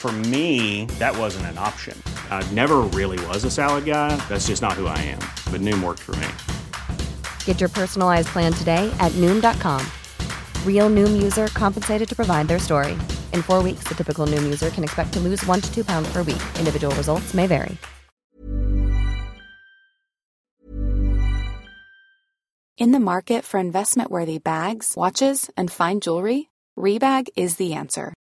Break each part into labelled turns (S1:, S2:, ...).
S1: For me, that wasn't an option. I never really was a salad guy. That's just not who I am. But Noom worked for me.
S2: Get your personalized plan today at Noom.com. Real Noom user compensated to provide their story. In four weeks, the typical Noom user can expect to lose one to two pounds per week. Individual results may vary.
S3: In the market for investment worthy bags, watches, and fine jewelry, Rebag is the answer.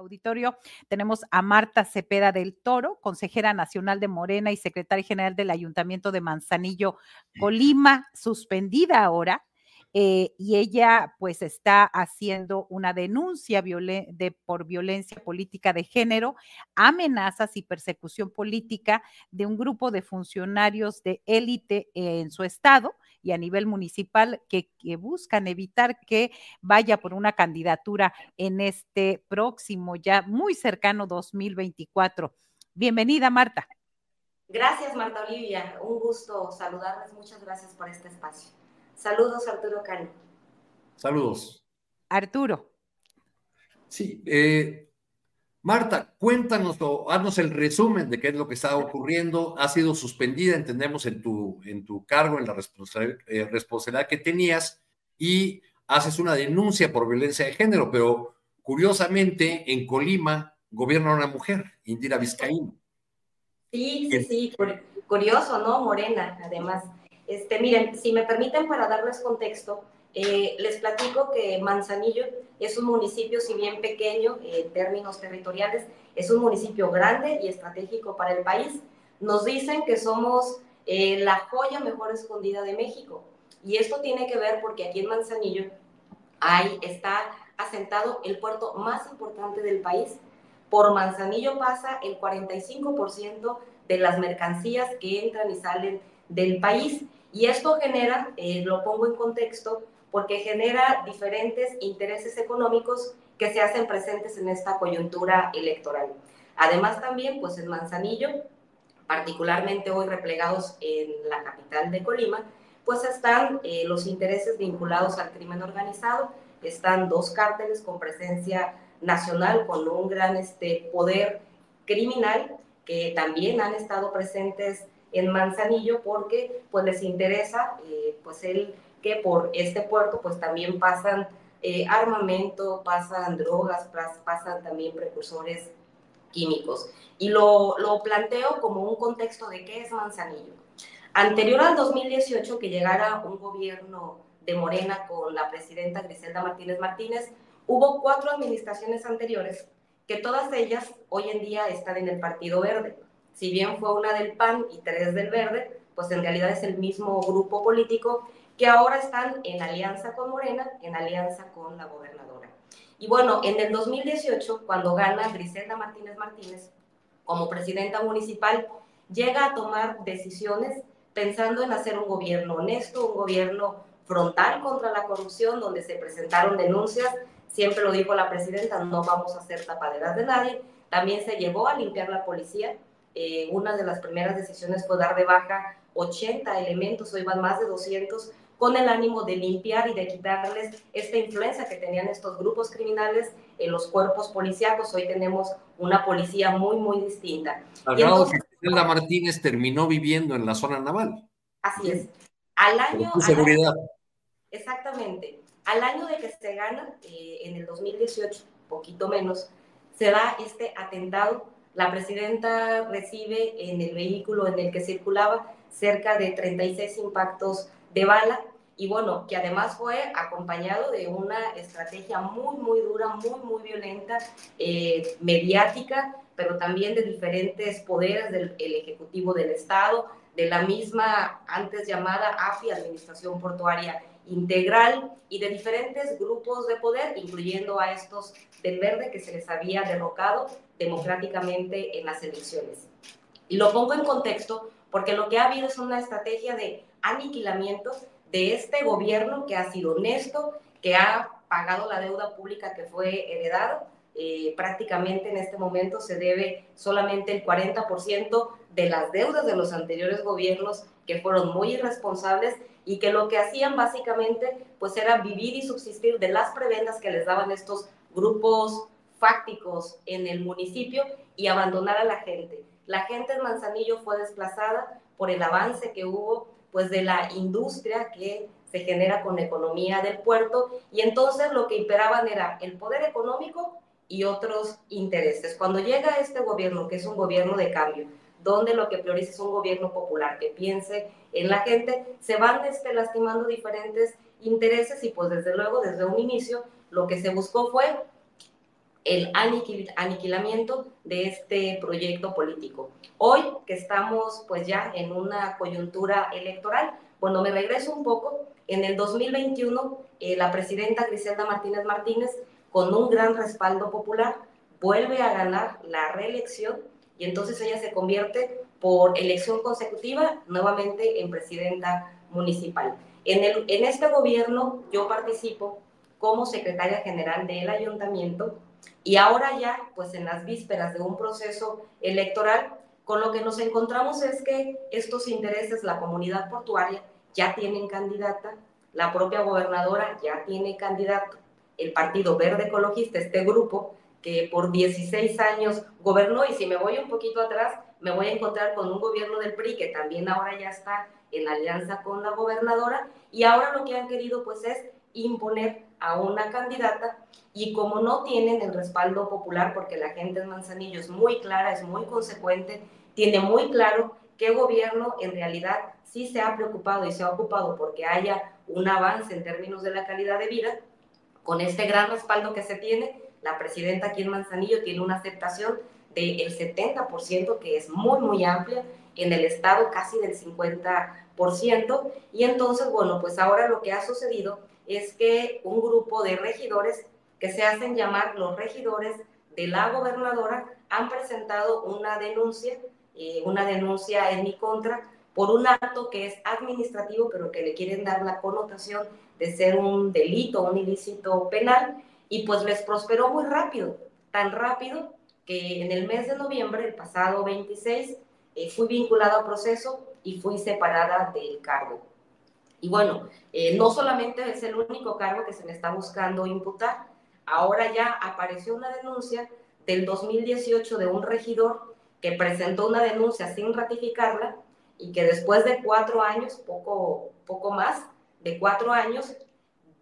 S4: Auditorio tenemos a Marta Cepeda del Toro, consejera nacional de Morena y secretaria general del Ayuntamiento de Manzanillo, Colima, suspendida ahora. eh, y ella pues está haciendo una denuncia por violencia política de género, amenazas y persecución política de un grupo de funcionarios de élite en su estado y a nivel municipal que, que buscan evitar que vaya por una candidatura en este próximo, ya muy cercano 2024. Bienvenida, Marta.
S5: Gracias, Marta Olivia. Un gusto saludarles. Muchas gracias por este espacio. Saludos, Arturo Cano.
S6: Saludos.
S4: Arturo.
S6: Sí, eh, Marta, cuéntanos o haznos el resumen de qué es lo que está ocurriendo. Ha sido suspendida, entendemos, en tu, en tu cargo, en la responsa- eh, responsabilidad que tenías y haces una denuncia por violencia de género, pero curiosamente en Colima gobierna una mujer, Indira Vizcaíno.
S5: Sí, sí, sí, cur- curioso, ¿no? Morena, además. Este, miren, si me permiten para darles contexto, eh, les platico que Manzanillo es un municipio, si bien pequeño eh, en términos territoriales, es un municipio grande y estratégico para el país. Nos dicen que somos eh, la joya mejor escondida de México. Y esto tiene que ver porque aquí en Manzanillo hay, está asentado el puerto más importante del país. Por Manzanillo pasa el 45% de las mercancías que entran y salen del país. Y esto genera, eh, lo pongo en contexto, porque genera diferentes intereses económicos que se hacen presentes en esta coyuntura electoral. Además también, pues en Manzanillo, particularmente hoy replegados en la capital de Colima, pues están eh, los intereses vinculados al crimen organizado, están dos cárteles con presencia nacional, con un gran este, poder criminal, que también han estado presentes en Manzanillo porque pues les interesa eh, pues el que por este puerto pues también pasan eh, armamento, pasan drogas, pas- pasan también precursores químicos. Y lo, lo planteo como un contexto de qué es Manzanillo. Anterior al 2018, que llegara un gobierno de Morena con la presidenta Griselda Martínez Martínez, hubo cuatro administraciones anteriores que todas ellas hoy en día están en el Partido Verde. Si bien fue una del PAN y tres del Verde, pues en realidad es el mismo grupo político que ahora están en alianza con Morena, en alianza con la gobernadora. Y bueno, en el 2018, cuando gana Griselda Martínez Martínez como presidenta municipal, llega a tomar decisiones pensando en hacer un gobierno honesto, un gobierno frontal contra la corrupción, donde se presentaron denuncias, siempre lo dijo la presidenta, no vamos a hacer tapaderas de nadie. También se llevó a limpiar la policía. Eh, una de las primeras decisiones fue dar de baja 80 elementos, hoy van más de 200 con el ánimo de limpiar y de quitarles esta influencia que tenían estos grupos criminales en los cuerpos policíacos. Hoy tenemos una policía muy, muy distinta.
S6: Al grado que Griselda Martínez terminó viviendo en la zona naval.
S5: Así es. Al año...
S6: seguridad.
S5: exactamente. Al año de que se gana, eh, en el 2018, poquito menos, se da este atentado. La presidenta recibe en el vehículo en el que circulaba cerca de 36 impactos de bala y bueno, que además fue acompañado de una estrategia muy, muy dura, muy, muy violenta, eh, mediática, pero también de diferentes poderes del Ejecutivo del Estado, de la misma antes llamada AFI, Administración Portuaria Integral, y de diferentes grupos de poder, incluyendo a estos del verde que se les había derrocado democráticamente en las elecciones. Y lo pongo en contexto porque lo que ha habido es una estrategia de aniquilamiento de este gobierno que ha sido honesto, que ha pagado la deuda pública que fue heredado. Eh, prácticamente en este momento se debe solamente el 40% de las deudas de los anteriores gobiernos que fueron muy irresponsables y que lo que hacían básicamente pues era vivir y subsistir de las prebendas que les daban estos grupos fácticos en el municipio y abandonar a la gente. La gente en Manzanillo fue desplazada por el avance que hubo pues de la industria que se genera con la economía del puerto y entonces lo que imperaban era el poder económico y otros intereses. Cuando llega este gobierno, que es un gobierno de cambio, donde lo que prioriza es un gobierno popular que piense en la gente, se van este, lastimando diferentes intereses y pues desde luego desde un inicio lo que se buscó fue el aniquilamiento de este proyecto político. Hoy que estamos pues ya en una coyuntura electoral, cuando me regreso un poco, en el 2021 eh, la presidenta Griselda Martínez Martínez, con un gran respaldo popular, vuelve a ganar la reelección y entonces ella se convierte por elección consecutiva nuevamente en presidenta municipal. En, el, en este gobierno yo participo como secretaria general del ayuntamiento y ahora ya, pues en las vísperas de un proceso electoral, con lo que nos encontramos es que estos intereses, la comunidad portuaria ya tienen candidata, la propia gobernadora ya tiene candidato, el Partido Verde Ecologista, este grupo que por 16 años gobernó y si me voy un poquito atrás, me voy a encontrar con un gobierno del PRI que también ahora ya está en alianza con la gobernadora y ahora lo que han querido pues es imponer a una candidata y como no tienen el respaldo popular, porque la gente en Manzanillo es muy clara, es muy consecuente, tiene muy claro qué gobierno en realidad sí se ha preocupado y se ha ocupado porque haya un avance en términos de la calidad de vida, con este gran respaldo que se tiene, la presidenta aquí en Manzanillo tiene una aceptación del 70%, que es muy, muy amplia, en el estado casi del 50%, y entonces, bueno, pues ahora lo que ha sucedido es que un grupo de regidores que se hacen llamar los regidores de la gobernadora han presentado una denuncia, eh, una denuncia en mi contra por un acto que es administrativo, pero que le quieren dar la connotación de ser un delito, un ilícito penal, y pues les prosperó muy rápido, tan rápido que en el mes de noviembre, el pasado 26, eh, fui vinculado a proceso y fui separada del cargo. Y bueno, eh, no solamente es el único cargo que se me está buscando imputar, ahora ya apareció una denuncia del 2018 de un regidor que presentó una denuncia sin ratificarla y que después de cuatro años, poco, poco más de cuatro años,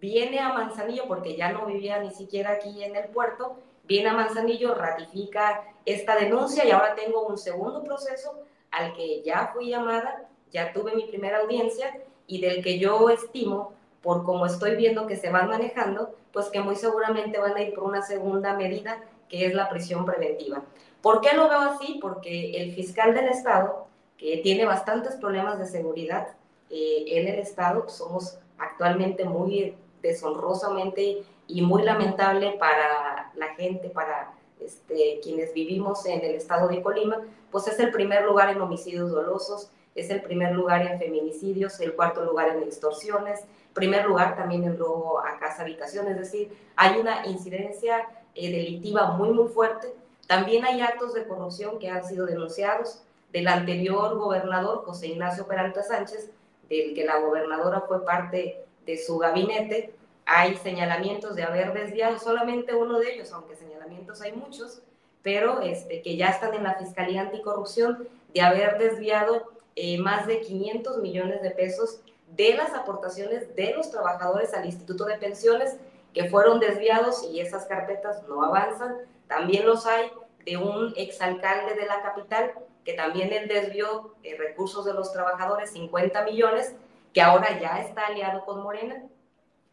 S5: viene a Manzanillo, porque ya no vivía ni siquiera aquí en el puerto, viene a Manzanillo, ratifica esta denuncia y ahora tengo un segundo proceso al que ya fui llamada, ya tuve mi primera audiencia y del que yo estimo, por cómo estoy viendo que se van manejando, pues que muy seguramente van a ir por una segunda medida, que es la prisión preventiva. ¿Por qué lo veo así? Porque el fiscal del Estado, que tiene bastantes problemas de seguridad eh, en el Estado, somos actualmente muy deshonrosamente y muy lamentable para la gente, para este, quienes vivimos en el estado de Colima, pues es el primer lugar en homicidios dolosos, es el primer lugar en feminicidios, el cuarto lugar en extorsiones, primer lugar también en robo a casa habitación, es decir, hay una incidencia eh, delictiva muy, muy fuerte. También hay actos de corrupción que han sido denunciados del anterior gobernador José Ignacio Peralta Sánchez, del que la gobernadora fue parte de su gabinete. Hay señalamientos de haber desviado solamente uno de ellos, aunque señalamientos hay muchos, pero este, que ya están en la Fiscalía Anticorrupción, de haber desviado eh, más de 500 millones de pesos de las aportaciones de los trabajadores al Instituto de Pensiones que fueron desviados y esas carpetas no avanzan. También los hay de un exalcalde de la capital que también él desvió eh, recursos de los trabajadores, 50 millones, que ahora ya está aliado con Morena.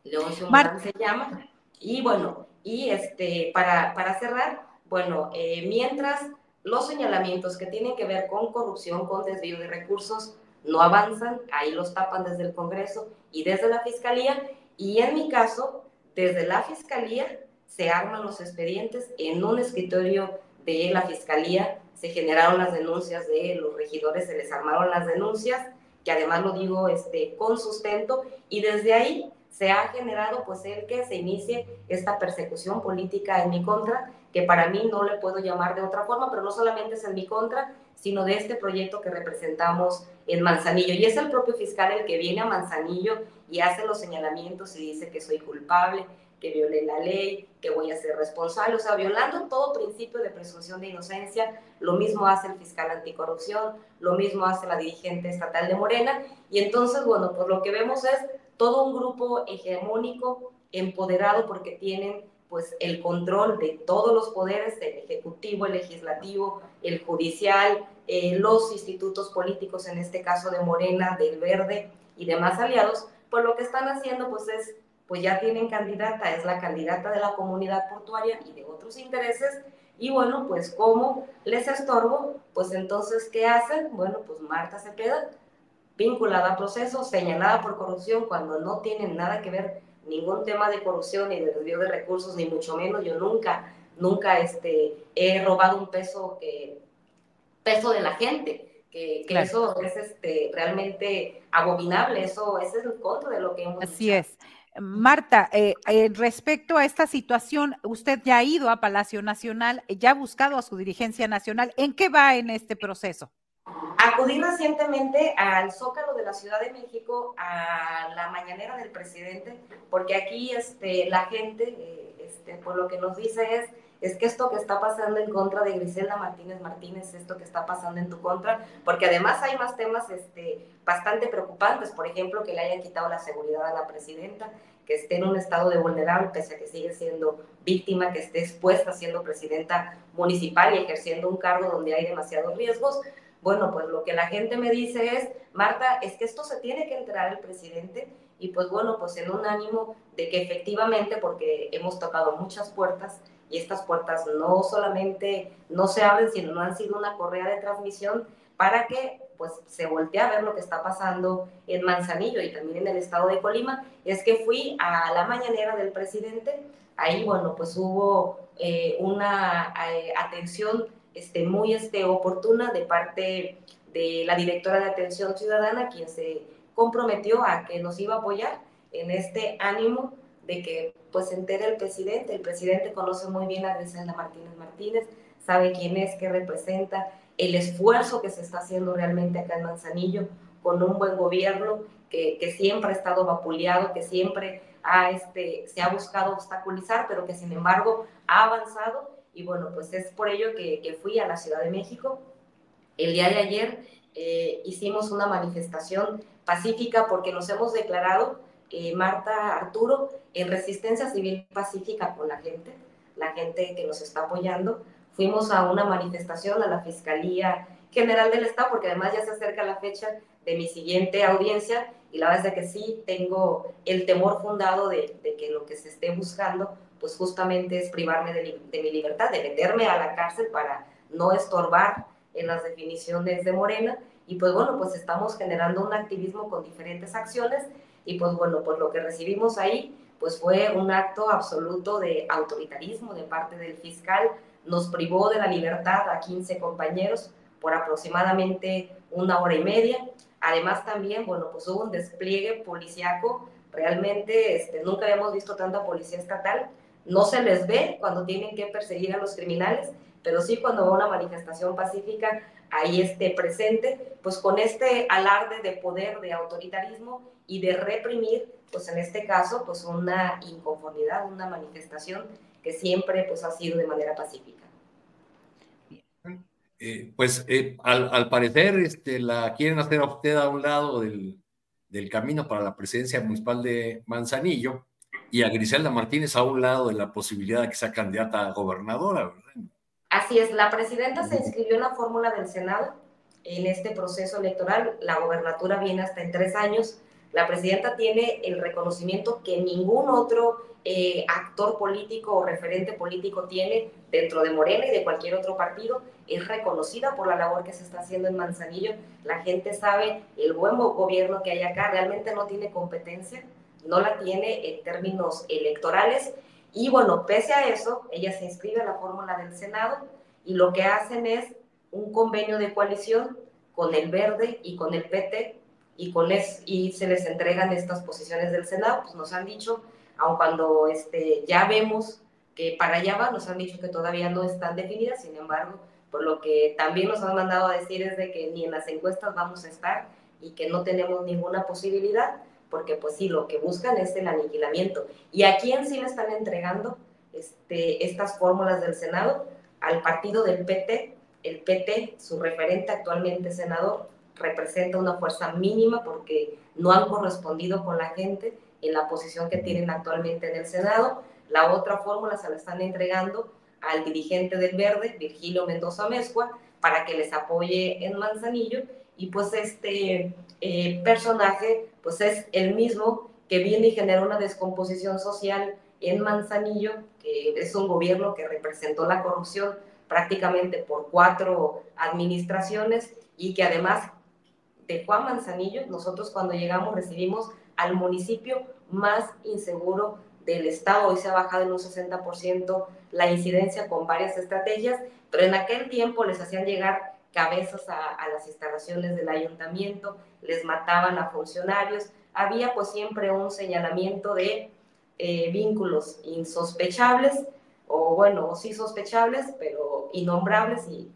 S5: León se llama. Y bueno, y este, para, para cerrar, bueno, eh, mientras los señalamientos que tienen que ver con corrupción, con desvío de recursos, no avanzan, ahí los tapan desde el Congreso y desde la Fiscalía, y en mi caso, desde la Fiscalía se arman los expedientes. En un escritorio de la Fiscalía, se generaron las denuncias de los regidores, se les armaron las denuncias, que además lo digo este, con sustento, y desde ahí se ha generado pues el que se inicie esta persecución política en mi contra, que para mí no le puedo llamar de otra forma, pero no solamente es en mi contra, sino de este proyecto que representamos en Manzanillo. Y es el propio fiscal el que viene a Manzanillo y hace los señalamientos y dice que soy culpable, que violé la ley, que voy a ser responsable, o sea, violando todo principio de presunción de inocencia. Lo mismo hace el fiscal anticorrupción, lo mismo hace la dirigente estatal de Morena. Y entonces, bueno, pues lo que vemos es todo un grupo hegemónico, empoderado porque tienen pues el control de todos los poderes, el ejecutivo, el legislativo, el judicial, eh, los institutos políticos, en este caso de Morena, del Verde y demás aliados, pues lo que están haciendo pues es, pues ya tienen candidata, es la candidata de la comunidad portuaria y de otros intereses, y bueno, pues como les estorbo, pues entonces, ¿qué hacen? Bueno, pues Marta Cepeda vinculada a procesos, señalada por corrupción cuando no tienen nada que ver ningún tema de corrupción ni de desvío de recursos, ni mucho menos. Yo nunca, nunca este, he robado un peso, que, peso de la gente. Que, eso es este, realmente abominable, eso, es el contra de lo que hemos
S4: Así es. Marta, eh, eh, respecto a esta situación, usted ya ha ido a Palacio Nacional, ya ha buscado a su dirigencia nacional. ¿En qué va en este proceso?
S5: Acudí recientemente al Zócalo de la Ciudad de México a la mañanera del presidente, porque aquí este, la gente, eh, este, por lo que nos dice es, es que esto que está pasando en contra de Griselda Martínez Martínez, esto que está pasando en tu contra, porque además hay más temas este, bastante preocupantes, por ejemplo, que le hayan quitado la seguridad a la presidenta, que esté en un estado de vulnerable, pese a que sigue siendo víctima, que esté expuesta siendo presidenta municipal y ejerciendo un cargo donde hay demasiados riesgos, bueno, pues lo que la gente me dice es, Marta, es que esto se tiene que enterar el presidente y pues bueno, pues en un ánimo de que efectivamente, porque hemos tocado muchas puertas y estas puertas no solamente no se abren, sino no han sido una correa de transmisión para que pues se voltee a ver lo que está pasando en Manzanillo y también en el estado de Colima, es que fui a la mañanera del presidente, ahí bueno, pues hubo eh, una eh, atención este, muy este, oportuna de parte de la directora de Atención Ciudadana, quien se comprometió a que nos iba a apoyar en este ánimo de que pues entere el presidente. El presidente conoce muy bien a Griselda Martínez Martínez, sabe quién es, qué representa, el esfuerzo que se está haciendo realmente acá en Manzanillo con un buen gobierno que, siempre ha estado vapuleado, que siempre este, se ha buscado obstaculizar, pero que sin embargo ha avanzado y bueno, pues es por ello que, fui a la Ciudad de México. El día de ayer eh, hicimos una manifestación pacífica porque nos hemos declarado, eh, Marta Arturo, en resistencia civil pacífica con la gente, la gente que nos está apoyando. Fuimos a una manifestación a la Fiscalía General del Estado, porque además ya se acerca la fecha de mi siguiente audiencia y la verdad es que sí tengo el temor fundado de, de que lo que se esté buscando pues justamente es privarme de, mi libertad, de meterme a la cárcel para no estorbar en las definiciones de Morena. Y pues bueno, pues estamos generando un activismo con diferentes acciones y pues bueno, pues lo que recibimos ahí pues fue un acto absoluto de autoritarismo de parte del fiscal, nos privó de la libertad a 15 compañeros por aproximadamente una hora y media. Además también, bueno, pues hubo un despliegue policiaco, realmente este, nunca habíamos visto tanta policía estatal, no se les ve cuando tienen que perseguir a los criminales, pero sí cuando va una manifestación pacífica, ahí esté presente, pues con este alarde de poder, de autoritarismo y de reprimir, pues en este caso, pues una inconformidad, una manifestación que siempre pues ha sido de manera pacífica.
S6: Eh, pues eh, al, parecer este, la quieren hacer a usted a un lado del, del camino para la presidencia municipal de Manzanillo y a Griselda Martínez a un lado de la posibilidad de que sea candidata a gobernadora.
S5: Así es, la presidenta se inscribió en la fórmula del Senado en este proceso electoral. La gobernatura viene hasta en tres años. La presidenta tiene el reconocimiento que ningún otro eh, actor político o referente político tiene dentro de Morena y de cualquier otro partido. Es reconocida por la labor que se está haciendo en Manzanillo. La gente sabe el buen gobierno que hay acá. Realmente no tiene competencia, no la tiene en términos electorales y bueno, pese a eso, ella se inscribe a la fórmula del Senado y lo que hacen es un convenio de coalición con el Verde y con el PT y, con y se les entregan estas posiciones del Senado. Pues nos han dicho, aun cuando este, ya vemos que para allá va, nos han dicho que todavía no están definidas, sin embargo, por lo que también nos han mandado a decir es de que ni en las encuestas vamos a estar y que no tenemos ninguna posibilidad porque pues sí, lo que buscan es el aniquilamiento. ¿Y a quién sí le están entregando este, estas fórmulas del Senado? Al partido del PT. El PT, su referente actualmente senador, representa una fuerza mínima porque no han correspondido con la gente en la posición que tienen actualmente en el Senado. La otra fórmula se la están entregando al dirigente del Verde, Virgilio Mendoza Mezcua, para que les apoye en Manzanillo. Y pues este eh, personaje pues es el mismo que viene y genera una descomposición social en Manzanillo, que es un gobierno que representó la corrupción prácticamente por cuatro administraciones y que además de Juan Manzanillo, nosotros cuando llegamos recibimos al municipio más inseguro del estado. Hoy se ha bajado en un 60% la incidencia con varias estrategias, pero en aquel tiempo les hacían llegar cabezas a, las instalaciones del ayuntamiento, les mataban a funcionarios, había pues siempre un señalamiento de eh, vínculos insospechables, o bueno, sí sospechables, pero innombrables, y,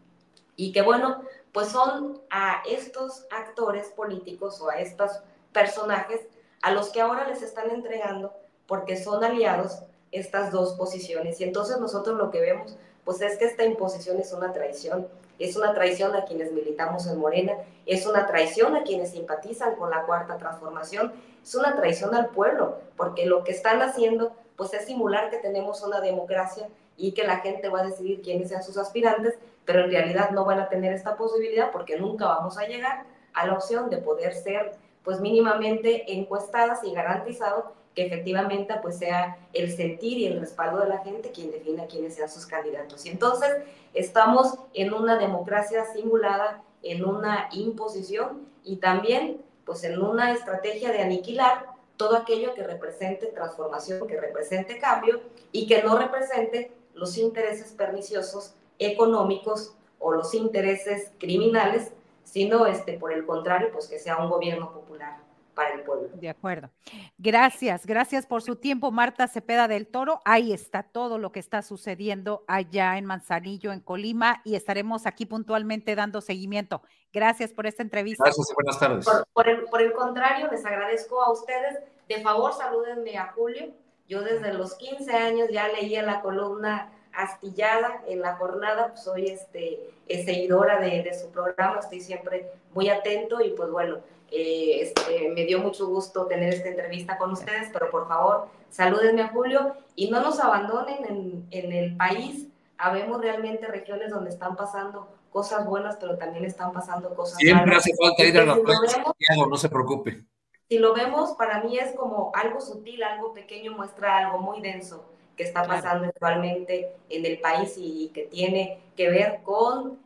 S5: y que bueno, pues son a estos actores políticos o a estos personajes a los que ahora les están entregando porque son aliados estas dos posiciones. Y entonces nosotros lo que vemos, pues es que esta imposición es una traición. Es una traición a quienes militamos en Morena, es una traición a quienes simpatizan con la cuarta transformación, es una traición al pueblo, porque lo que están haciendo pues es simular que tenemos una democracia y que la gente va a decidir quiénes sean sus aspirantes, pero en realidad no van a tener esta posibilidad porque nunca vamos a llegar a la opción de poder ser pues mínimamente encuestadas y garantizado que efectivamente pues sea el sentir y el respaldo de la gente quien defina quiénes sean sus candidatos. Y entonces estamos en una democracia simulada, en una imposición y también pues en una estrategia de aniquilar todo aquello que represente transformación, que represente cambio y que no represente los intereses perniciosos económicos o los intereses criminales, sino este, por el contrario, pues que sea un gobierno popular el pueblo.
S4: De acuerdo. Gracias, gracias por su tiempo, Marta Cepeda del Toro. Ahí está todo lo que está sucediendo allá en Manzanillo, en Colima, y estaremos aquí puntualmente dando seguimiento. Gracias por esta entrevista.
S6: Gracias y buenas tardes.
S5: Por, el, por el contrario, les agradezco a ustedes. De favor, salúdenme a Julio. Yo desde los 15 años ya leía la columna astillada en la jornada, pues soy este, seguidora de, de, su programa, estoy siempre muy atento y pues bueno, eh, este, me dio mucho gusto tener esta entrevista con ustedes, pero por favor, salúdenme a Julio y no nos abandonen en, en el país. Habemos realmente regiones donde están pasando cosas buenas, pero también están pasando cosas
S6: Siempre hace falta ir a la si no se preocupe.
S5: Si lo vemos, para mí es como algo sutil, algo pequeño, muestra algo muy denso que está pasando actualmente en el país y que tiene que ver con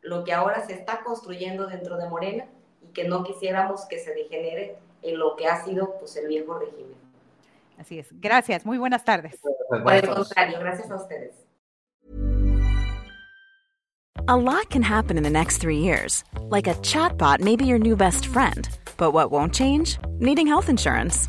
S5: lo que ahora se está construyendo dentro de Morena que no quisiéramos que se degenere en lo que ha sido pues, el viejo régimen.
S4: Así es. Gracias. Muy buenas tardes.
S5: Por el contrario, gracias a ustedes.
S7: A lot can happen in the next three years. Like a chatbot may be your new best friend. But what won't change? Needing health insurance.